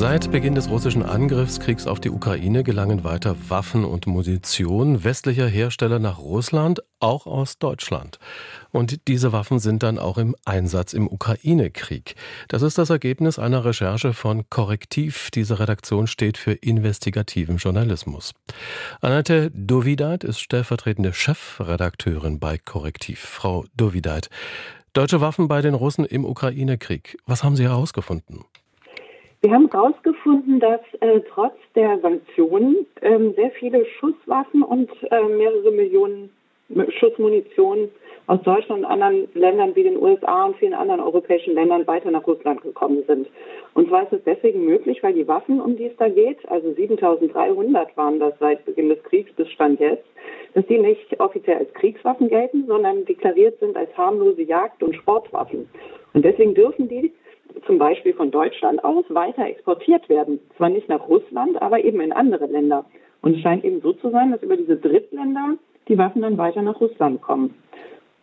Seit Beginn des russischen Angriffskriegs auf die Ukraine gelangen weiter Waffen und Munition westlicher Hersteller nach Russland, auch aus Deutschland. Und diese Waffen sind dann auch im Einsatz im Ukraine-Krieg. Das ist das Ergebnis einer Recherche von Korrektiv. Diese Redaktion steht für investigativen Journalismus. Annette Dovidat ist stellvertretende Chefredakteurin bei Korrektiv. Frau Dovidat, deutsche Waffen bei den Russen im Ukraine-Krieg. Was haben Sie herausgefunden? Wir haben herausgefunden, dass äh, trotz der Sanktionen ähm, sehr viele Schusswaffen und äh, mehrere Millionen Schussmunition aus Deutschland und anderen Ländern wie den USA und vielen anderen europäischen Ländern weiter nach Russland gekommen sind. Und zwar ist es deswegen möglich, weil die Waffen, um die es da geht, also 7300 waren das seit Beginn des Kriegs bis Stand jetzt, dass die nicht offiziell als Kriegswaffen gelten, sondern deklariert sind als harmlose Jagd- und Sportwaffen. Und deswegen dürfen die zum Beispiel von Deutschland aus weiter exportiert werden. Zwar nicht nach Russland, aber eben in andere Länder. Und es scheint eben so zu sein, dass über diese Drittländer die Waffen dann weiter nach Russland kommen.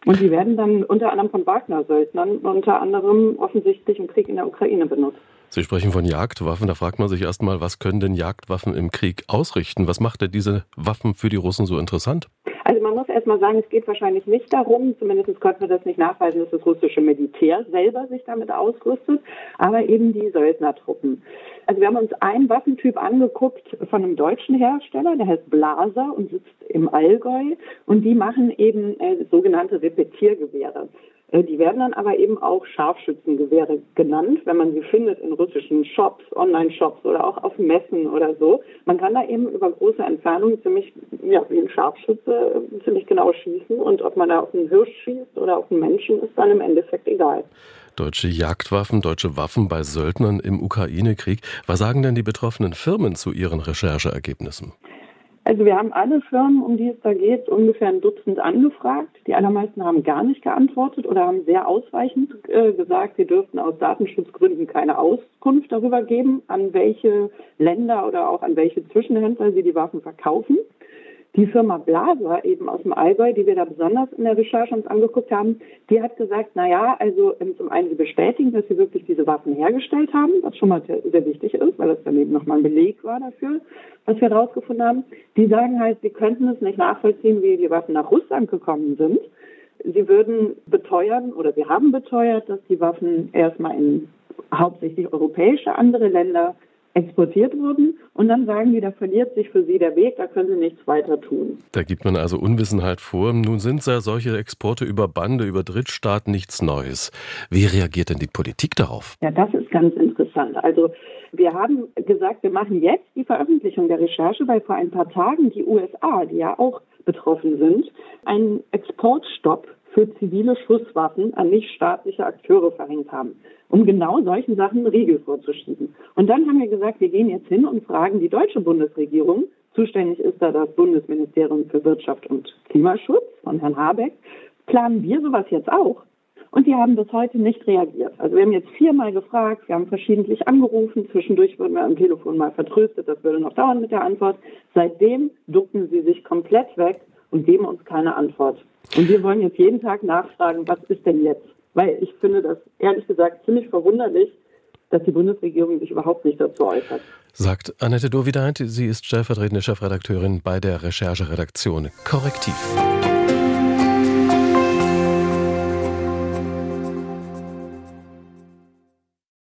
Und die werden dann unter anderem von Wagner-Söldnern, unter anderem offensichtlich im Krieg in der Ukraine benutzt. Sie sprechen von Jagdwaffen. Da fragt man sich erstmal, was können denn Jagdwaffen im Krieg ausrichten? Was macht denn diese Waffen für die Russen so interessant? Also man muss erstmal sagen, es geht wahrscheinlich nicht darum, zumindest konnten wir das nicht nachweisen, dass das russische Militär selber sich damit ausrüstet, aber eben die Söldnertruppen. Also wir haben uns einen Waffentyp angeguckt von einem deutschen Hersteller, der heißt Blaser und sitzt im Allgäu und die machen eben äh, sogenannte Repetiergewehre. Äh, die werden dann aber eben auch Scharfschützengewehre genannt, wenn man sie findet in russischen Shops, Online-Shops oder auch auf Messen oder so. Man kann da eben über große Entfernungen ziemlich, ja, wie ein Scharfschütze äh, ziemlich genau schießen und ob man da auf einen Hirsch schießt oder auf einen Menschen, ist dann im Endeffekt egal. Deutsche Jagdwaffen, deutsche Waffen bei Söldnern im Ukraine-Krieg. Was sagen denn die betroffenen Firmen zu ihren Rechercheergebnissen? Also wir haben alle Firmen, um die es da geht, ungefähr ein Dutzend angefragt. Die allermeisten haben gar nicht geantwortet oder haben sehr ausweichend äh, gesagt, sie dürften aus Datenschutzgründen keine Auskunft darüber geben, an welche Länder oder auch an welche Zwischenhändler sie die Waffen verkaufen. Die Firma Blaser eben aus dem Allgäu, die wir da besonders in der Recherche uns angeguckt haben, die hat gesagt, na ja, also ähm, zum einen sie bestätigen, dass sie wirklich diese Waffen hergestellt haben, was schon mal sehr, wichtig ist, weil das dann eben nochmal ein Beleg war dafür, was wir herausgefunden haben. Die sagen halt, sie könnten es nicht nachvollziehen, wie die Waffen nach Russland gekommen sind. Sie würden beteuern oder sie haben beteuert, dass die Waffen erstmal in hauptsächlich europäische andere Länder exportiert wurden. Und dann sagen die, da verliert sich für sie der Weg, da können sie nichts weiter tun. Da gibt man also Unwissenheit vor. Nun sind ja solche Exporte über Bande, über Drittstaaten nichts Neues. Wie reagiert denn die Politik darauf? Ja, das ist ganz interessant. Also wir haben gesagt, wir machen jetzt die Veröffentlichung der Recherche, weil vor ein paar Tagen die USA, die ja auch betroffen sind, einen Exportstopp für zivile Schusswaffen an nichtstaatliche Akteure verhängt haben, um genau solchen Sachen Riegel vorzuschieben. Und dann haben wir gesagt, wir gehen jetzt hin und fragen die deutsche Bundesregierung, zuständig ist da das Bundesministerium für Wirtschaft und Klimaschutz von Herrn Habeck, planen wir sowas jetzt auch? Und die haben bis heute nicht reagiert. Also wir haben jetzt viermal gefragt, wir haben verschiedentlich angerufen, zwischendurch wurden wir am Telefon mal vertröstet, das würde noch dauern mit der Antwort. Seitdem ducken sie sich komplett weg und geben uns keine Antwort. Und wir wollen jetzt jeden Tag nachfragen, was ist denn jetzt? Weil ich finde das ehrlich gesagt ziemlich verwunderlich, dass die Bundesregierung sich überhaupt nicht dazu äußert. Sagt Annette Dovideit, sie ist stellvertretende Chefredakteurin bei der Rechercheredaktion Korrektiv.